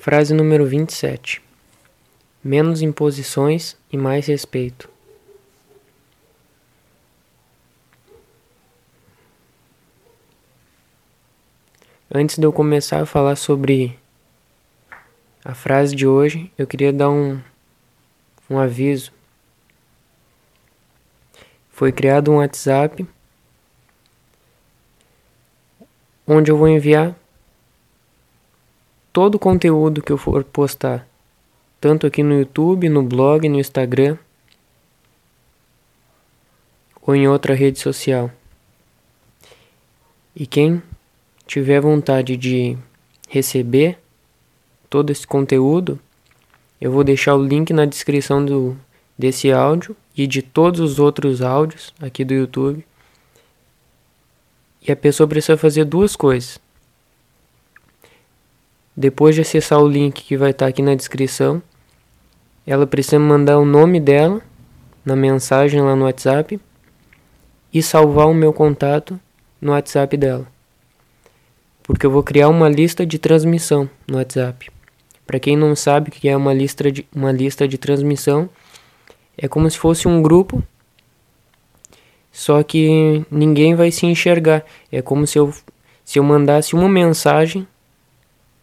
Frase número 27. Menos imposições e mais respeito. Antes de eu começar a falar sobre a frase de hoje, eu queria dar um, um aviso. Foi criado um WhatsApp onde eu vou enviar todo o conteúdo que eu for postar, tanto aqui no YouTube, no blog, no Instagram ou em outra rede social. E quem tiver vontade de receber todo esse conteúdo, eu vou deixar o link na descrição do, desse áudio e de todos os outros áudios aqui do YouTube. E a pessoa precisa fazer duas coisas. Depois de acessar o link que vai estar aqui na descrição, ela precisa mandar o nome dela na mensagem lá no WhatsApp e salvar o meu contato no WhatsApp dela porque eu vou criar uma lista de transmissão no WhatsApp. Para quem não sabe o que é uma lista de uma lista de transmissão, é como se fosse um grupo, só que ninguém vai se enxergar. É como se eu se eu mandasse uma mensagem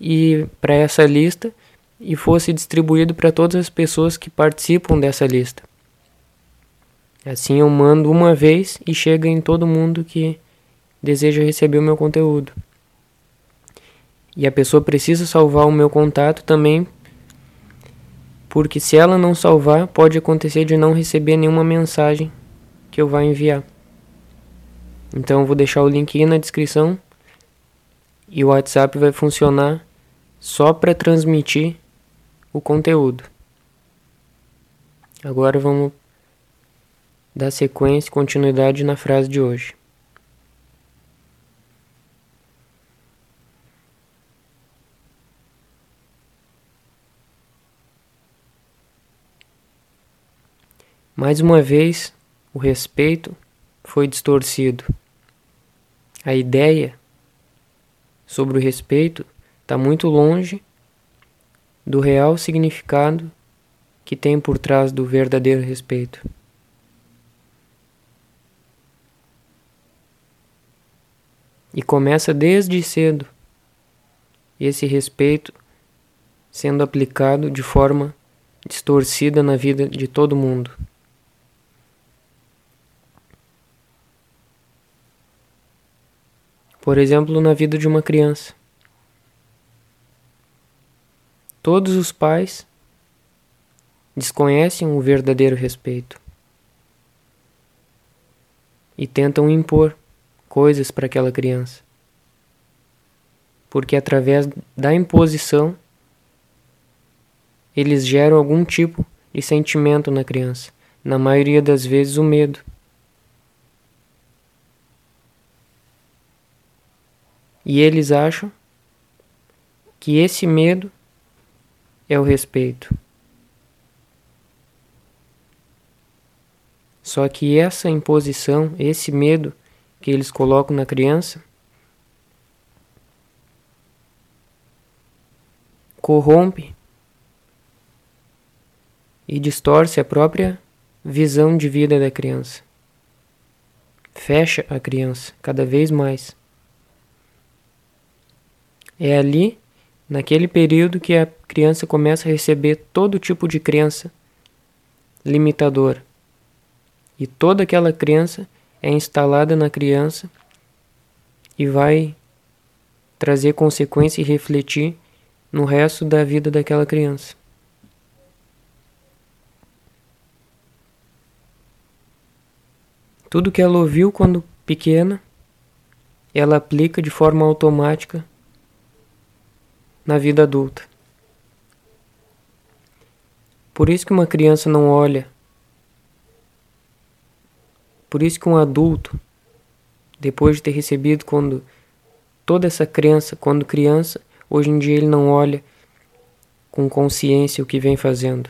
e para essa lista e fosse distribuído para todas as pessoas que participam dessa lista. Assim eu mando uma vez e chega em todo mundo que deseja receber o meu conteúdo. E a pessoa precisa salvar o meu contato também, porque se ela não salvar, pode acontecer de não receber nenhuma mensagem que eu vá enviar. Então eu vou deixar o link aí na descrição e o WhatsApp vai funcionar só para transmitir o conteúdo. Agora vamos dar sequência e continuidade na frase de hoje. Mais uma vez, o respeito foi distorcido. A ideia sobre o respeito está muito longe do real significado que tem por trás do verdadeiro respeito. E começa desde cedo esse respeito sendo aplicado de forma distorcida na vida de todo mundo. Por exemplo, na vida de uma criança. Todos os pais desconhecem o verdadeiro respeito e tentam impor coisas para aquela criança. Porque através da imposição eles geram algum tipo de sentimento na criança, na maioria das vezes o medo. E eles acham que esse medo é o respeito. Só que essa imposição, esse medo que eles colocam na criança, corrompe e distorce a própria visão de vida da criança. Fecha a criança cada vez mais. É ali, naquele período, que a criança começa a receber todo tipo de crença limitadora. E toda aquela crença é instalada na criança e vai trazer consequência e refletir no resto da vida daquela criança. Tudo que ela ouviu quando pequena, ela aplica de forma automática na vida adulta. Por isso que uma criança não olha. Por isso que um adulto, depois de ter recebido quando toda essa crença, quando criança, hoje em dia ele não olha com consciência o que vem fazendo.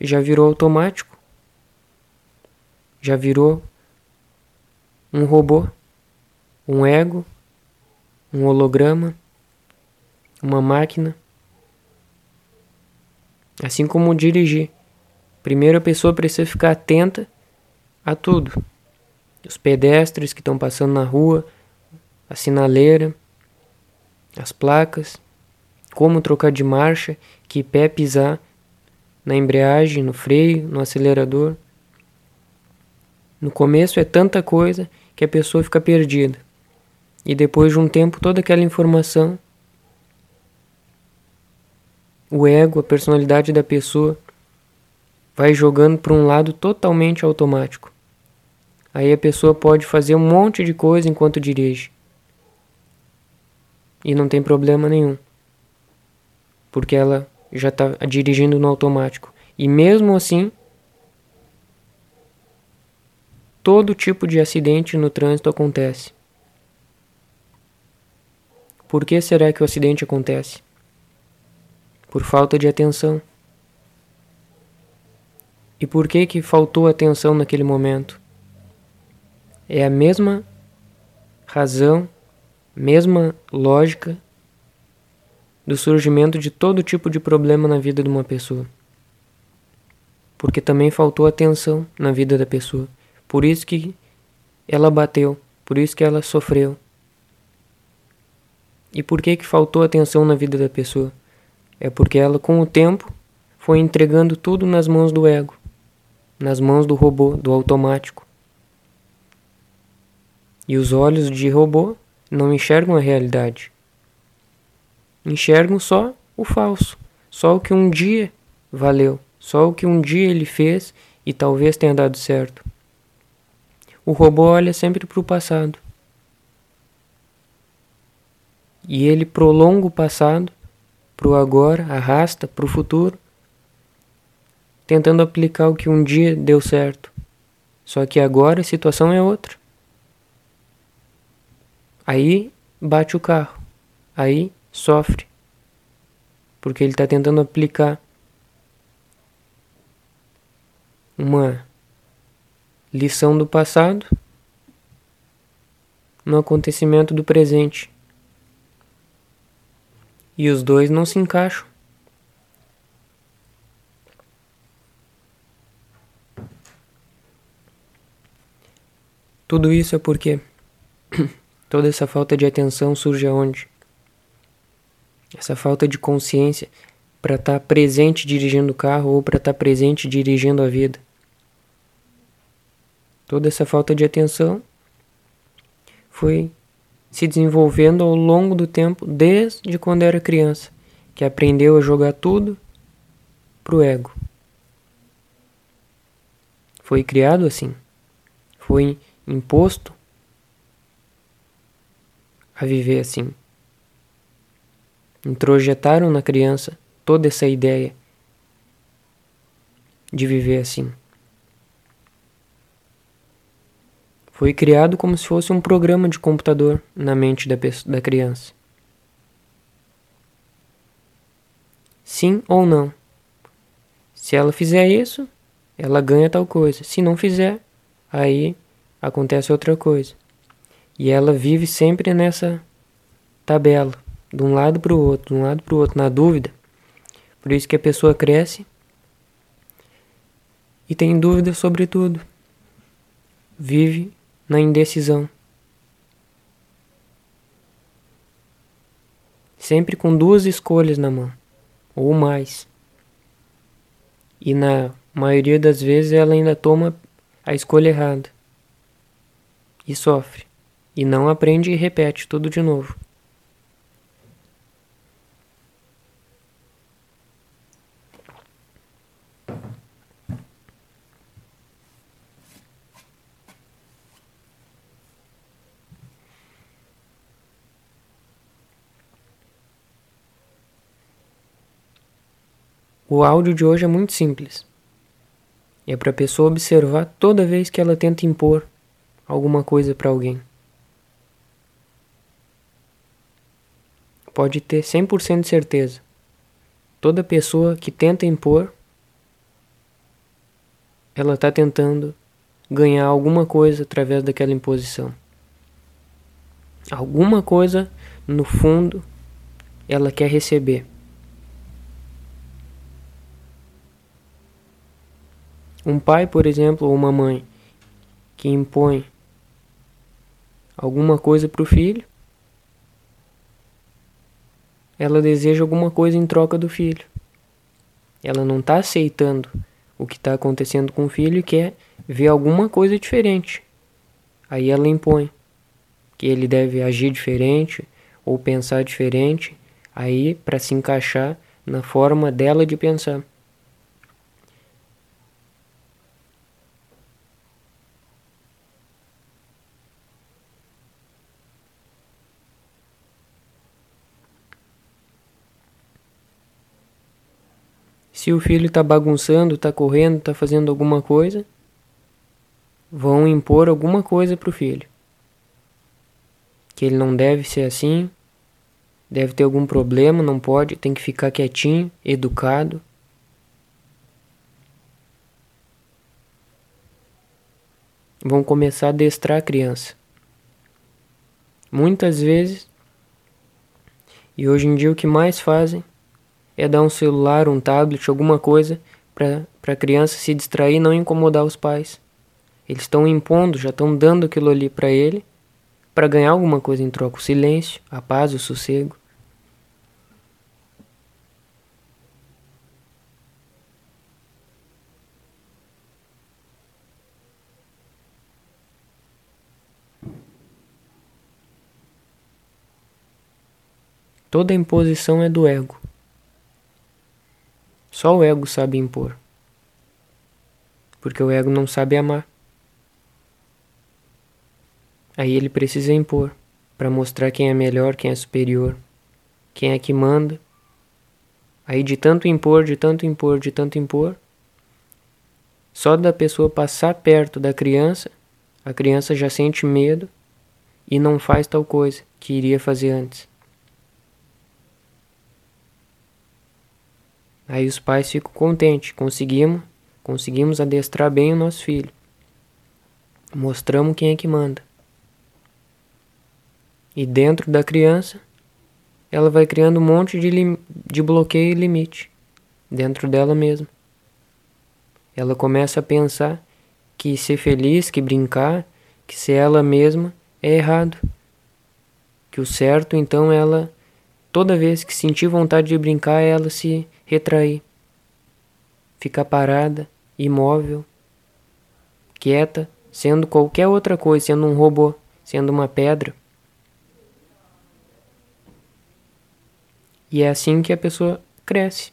Já virou automático. Já virou um robô, um ego, um holograma uma máquina Assim como dirigir. Primeiro a pessoa precisa ficar atenta a tudo. Os pedestres que estão passando na rua, a sinaleira, as placas, como trocar de marcha, que pé pisar na embreagem, no freio, no acelerador. No começo é tanta coisa que a pessoa fica perdida. E depois de um tempo, toda aquela informação, o ego, a personalidade da pessoa, vai jogando para um lado totalmente automático. Aí a pessoa pode fazer um monte de coisa enquanto dirige. E não tem problema nenhum. Porque ela já está dirigindo no automático. E mesmo assim, todo tipo de acidente no trânsito acontece. Por que será que o acidente acontece? Por falta de atenção. E por que que faltou atenção naquele momento? É a mesma razão, mesma lógica do surgimento de todo tipo de problema na vida de uma pessoa. Porque também faltou atenção na vida da pessoa. Por isso que ela bateu, por isso que ela sofreu. E por que que faltou atenção na vida da pessoa? É porque ela com o tempo foi entregando tudo nas mãos do ego, nas mãos do robô, do automático. E os olhos de robô não enxergam a realidade. Enxergam só o falso, só o que um dia valeu, só o que um dia ele fez e talvez tenha dado certo. O robô olha sempre para o passado. E ele prolonga o passado para o agora, arrasta para o futuro, tentando aplicar o que um dia deu certo. Só que agora a situação é outra. Aí bate o carro. Aí sofre. Porque ele está tentando aplicar uma lição do passado no acontecimento do presente. E os dois não se encaixam. Tudo isso é porque Toda essa falta de atenção surge aonde? Essa falta de consciência para estar tá presente dirigindo o carro ou para estar tá presente dirigindo a vida. Toda essa falta de atenção foi se desenvolvendo ao longo do tempo, desde quando era criança, que aprendeu a jogar tudo pro ego. Foi criado assim. Foi imposto a viver assim. Introjetaram na criança toda essa ideia de viver assim. Foi criado como se fosse um programa de computador na mente da, da criança. Sim ou não? Se ela fizer isso, ela ganha tal coisa. Se não fizer, aí acontece outra coisa. E ela vive sempre nessa tabela, de um lado para o outro, de um lado para o outro, na dúvida. Por isso que a pessoa cresce e tem dúvida sobre tudo. Vive na indecisão. Sempre com duas escolhas na mão, ou mais. E na maioria das vezes ela ainda toma a escolha errada. E sofre. E não aprende e repete tudo de novo. O áudio de hoje é muito simples. É para a pessoa observar toda vez que ela tenta impor alguma coisa para alguém. pode ter 100% de certeza. Toda pessoa que tenta impor, ela está tentando ganhar alguma coisa através daquela imposição. Alguma coisa, no fundo, ela quer receber. Um pai, por exemplo, ou uma mãe que impõe alguma coisa para o filho, ela deseja alguma coisa em troca do filho. Ela não está aceitando o que está acontecendo com o filho e quer ver alguma coisa diferente. Aí ela impõe que ele deve agir diferente ou pensar diferente, aí para se encaixar na forma dela de pensar. Se o filho está bagunçando, está correndo, está fazendo alguma coisa, vão impor alguma coisa para o filho. Que ele não deve ser assim, deve ter algum problema, não pode, tem que ficar quietinho, educado. Vão começar a destrar a criança. Muitas vezes, e hoje em dia o que mais fazem é dar um celular, um tablet, alguma coisa para a criança se distrair e não incomodar os pais. Eles estão impondo, já estão dando aquilo ali para ele para ganhar alguma coisa em troca, o silêncio, a paz, o sossego. Toda imposição é do ego. Só o ego sabe impor. Porque o ego não sabe amar. Aí ele precisa impor para mostrar quem é melhor, quem é superior, quem é que manda. Aí de tanto impor, de tanto impor, de tanto impor, só da pessoa passar perto da criança, a criança já sente medo e não faz tal coisa que iria fazer antes. Aí os pais ficam contentes, conseguimos, conseguimos adestrar bem o nosso filho. Mostramos quem é que manda. E dentro da criança, ela vai criando um monte de, de bloqueio e limite dentro dela mesma. Ela começa a pensar que ser feliz, que brincar, que ser ela mesma é errado. Que o certo, então, ela, toda vez que sentir vontade de brincar, ela se retrair, ficar parada, imóvel, quieta, sendo qualquer outra coisa, sendo um robô, sendo uma pedra. E é assim que a pessoa cresce.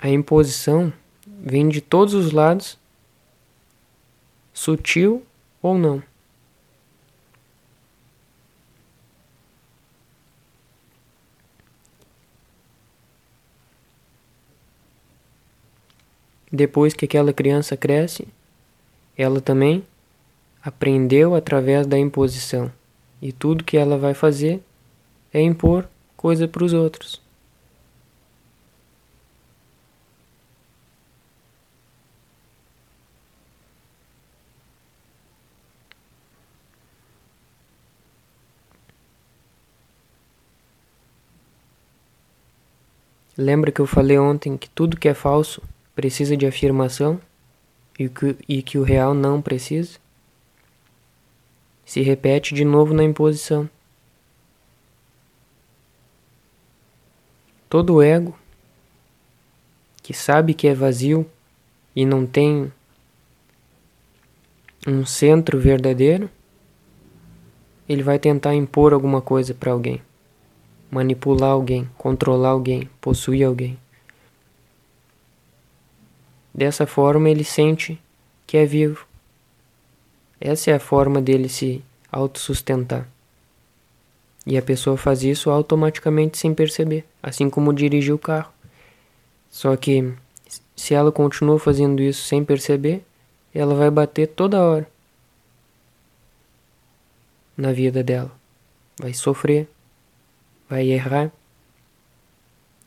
A imposição vem de todos os lados, sutil ou não. Depois que aquela criança cresce, ela também aprendeu através da imposição. E tudo que ela vai fazer é impor coisa para os outros. Lembra que eu falei ontem que tudo que é falso precisa de afirmação e que, e que o real não precisa? Se repete de novo na imposição. Todo ego que sabe que é vazio e não tem um centro verdadeiro, ele vai tentar impor alguma coisa para alguém, manipular alguém, controlar alguém, possuir alguém. Dessa forma ele sente que é vivo. Essa é a forma dele se autossustentar. E a pessoa faz isso automaticamente sem perceber, assim como dirigir o carro. Só que se ela continua fazendo isso sem perceber, ela vai bater toda hora na vida dela. Vai sofrer, vai errar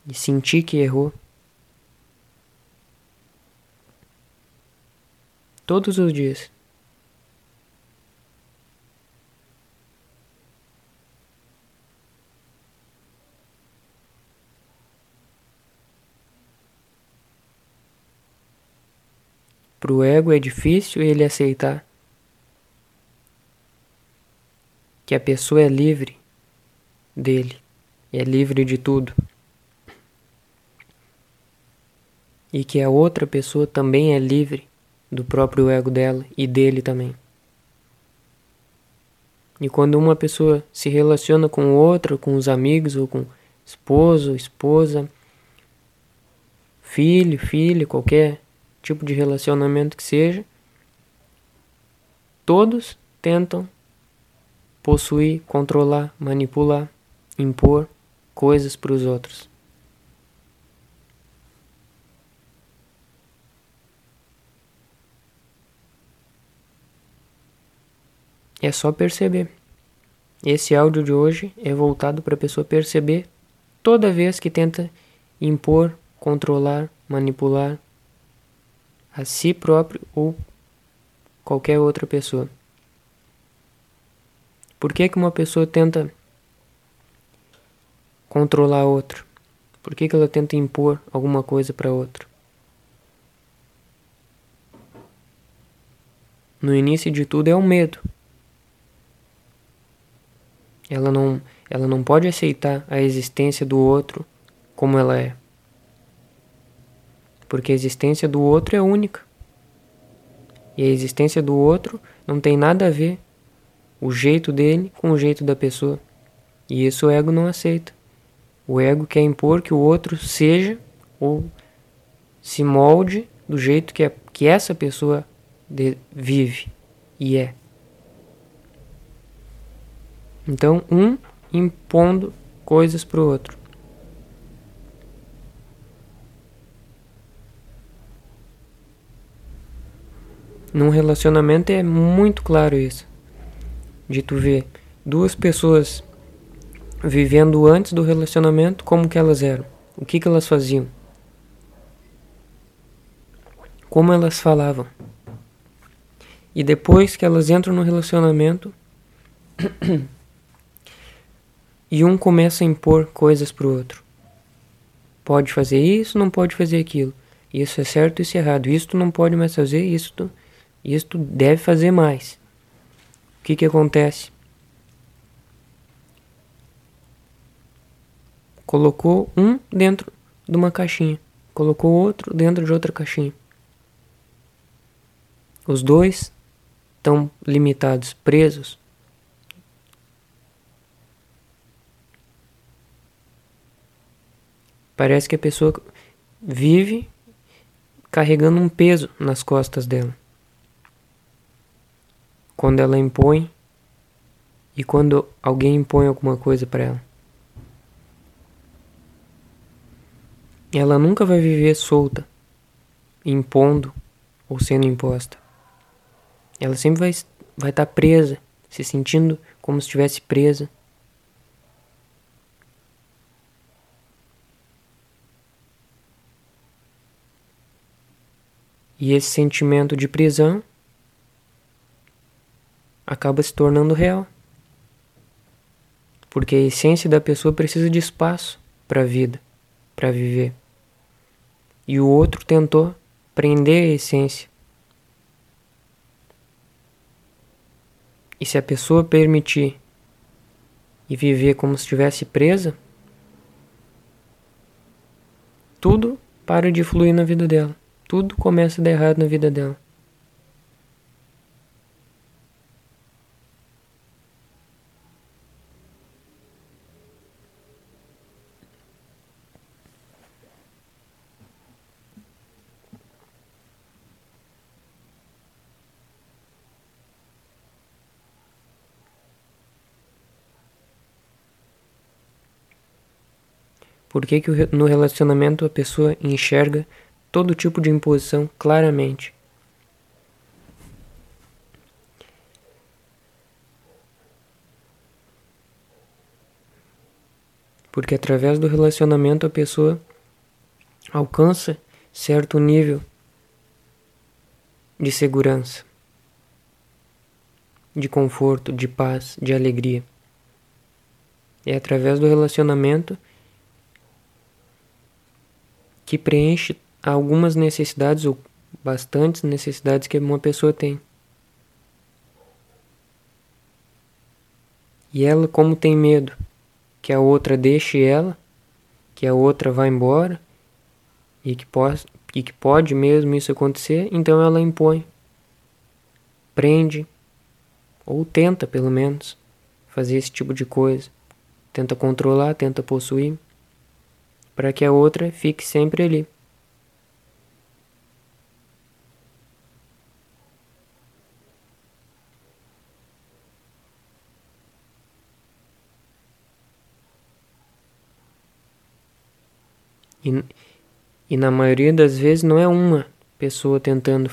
e sentir que errou. todos os dias. Para o ego é difícil ele aceitar que a pessoa é livre dele, é livre de tudo. E que a outra pessoa também é livre do próprio ego dela e dele também. E quando uma pessoa se relaciona com outra, com os amigos ou com esposo, esposa, filho, filha, qualquer tipo de relacionamento que seja, todos tentam possuir, controlar, manipular, impor coisas para os outros. É só perceber. Esse áudio de hoje é voltado para a pessoa perceber toda vez que tenta impor, controlar, manipular a si próprio ou qualquer outra pessoa. Por que, que uma pessoa tenta controlar outra? Por que, que ela tenta impor alguma coisa para outra? No início de tudo é o medo. Ela não, ela não pode aceitar a existência do outro como ela é. Porque a existência do outro é única. E a existência do outro não tem nada a ver o jeito dele com o jeito da pessoa. E isso o ego não aceita. O ego quer impor que o outro seja ou se molde do jeito que, é, que essa pessoa de, vive e é. Então, um impondo coisas para o outro. Num relacionamento é muito claro isso. De tu ver duas pessoas vivendo antes do relacionamento, como que elas eram? O que que elas faziam? Como elas falavam? E depois que elas entram no relacionamento, e um começa a impor coisas pro outro. Pode fazer isso, não pode fazer aquilo. Isso é certo, isso é errado. Isso tu não pode mais fazer, isso tu, isso tu deve fazer mais. O que que acontece? Colocou um dentro de uma caixinha, colocou outro dentro de outra caixinha. Os dois estão limitados, presos Parece que a pessoa vive carregando um peso nas costas dela. Quando ela impõe e quando alguém impõe alguma coisa para ela. Ela nunca vai viver solta, impondo ou sendo imposta. Ela sempre vai vai estar tá presa, se sentindo como se estivesse presa E esse sentimento de prisão acaba se tornando real. Porque a essência da pessoa precisa de espaço para a vida, para viver. E o outro tentou prender a essência. E se a pessoa permitir e viver como se estivesse presa, tudo para de fluir na vida dela tudo começa a dar errado na vida dela. Por que, que no relacionamento a pessoa enxerga todo tipo de imposição claramente. Porque através do relacionamento a pessoa alcança certo nível de segurança, de conforto, de paz, de alegria. É através do relacionamento que preenche algumas necessidades ou bastantes necessidades que uma pessoa tem. E ela, como tem medo que a outra deixe ela, que a outra vá embora, e que, pode, e que pode mesmo isso acontecer, então ela impõe, prende, ou tenta pelo menos fazer esse tipo de coisa. Tenta controlar, tenta possuir, para que a outra fique sempre ali. E, e na maioria das vezes não é uma pessoa tentando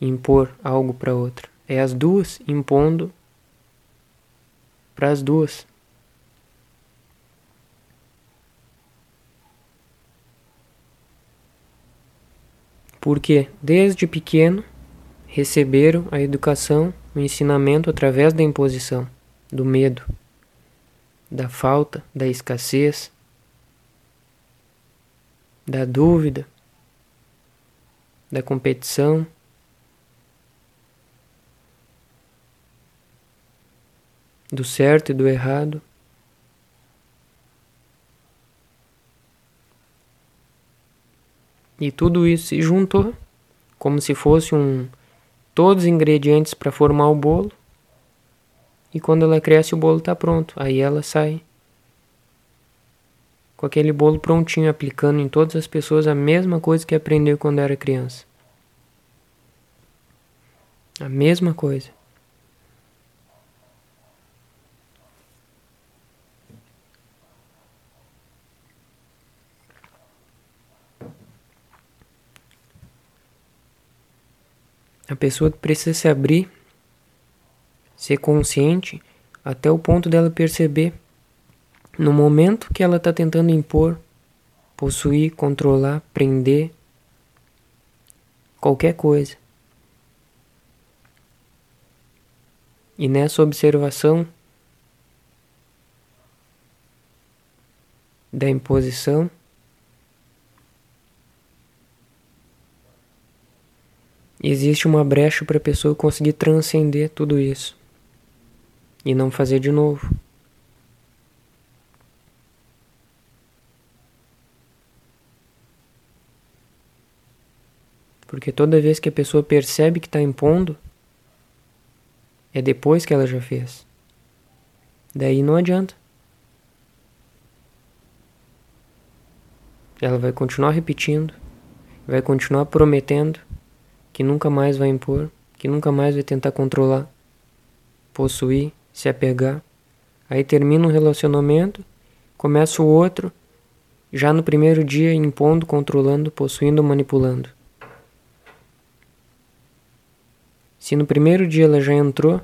impor algo para outra, é as duas impondo para as duas. Porque desde pequeno receberam a educação, o ensinamento através da imposição, do medo, da falta, da escassez, da dúvida, da competição. Do certo e do errado. E tudo isso se juntou como se fosse um todos os ingredientes para formar o bolo. E quando ela cresce, o bolo está pronto. Aí ela sai com aquele bolo prontinho, aplicando em todas as pessoas a mesma coisa que aprendeu quando era criança. A mesma coisa. A pessoa precisa se abrir, ser consciente, até o ponto dela perceber no momento que ela está tentando impor, possuir, controlar, prender qualquer coisa. E nessa observação da imposição, existe uma brecha para a pessoa conseguir transcender tudo isso e não fazer de novo. Porque toda vez que a pessoa percebe que está impondo, é depois que ela já fez. Daí não adianta. Ela vai continuar repetindo, vai continuar prometendo que nunca mais vai impor, que nunca mais vai tentar controlar, possuir, se apegar. Aí termina um relacionamento, começa o outro, já no primeiro dia impondo, controlando, possuindo, manipulando. Se no primeiro dia ela já entrou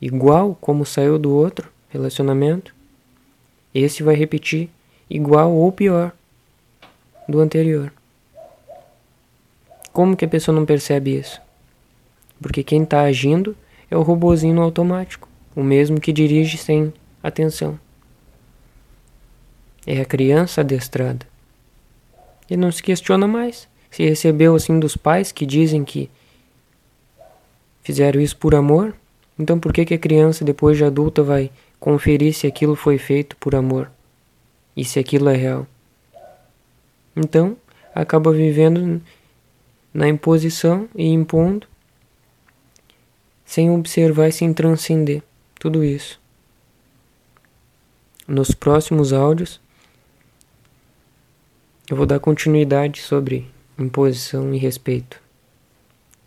igual como saiu do outro relacionamento, esse vai repetir igual ou pior do anterior. Como que a pessoa não percebe isso? Porque quem está agindo é o robozinho automático, o mesmo que dirige sem atenção. É a criança adestrada. E não se questiona mais. Se recebeu assim dos pais que dizem que fizeram isso por amor, então por que, que a criança, depois de adulta, vai conferir se aquilo foi feito por amor e se aquilo é real? Então, acaba vivendo na imposição e impondo, sem observar e sem transcender tudo isso. Nos próximos áudios, eu vou dar continuidade sobre imposição e respeito.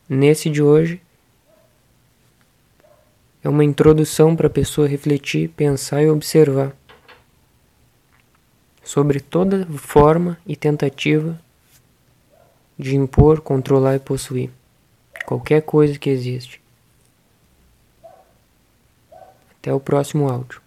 Nesse de hoje, é uma introdução para a pessoa refletir, pensar e observar sobre toda forma e tentativa de impor, controlar e possuir qualquer coisa que existe. Até o próximo áudio.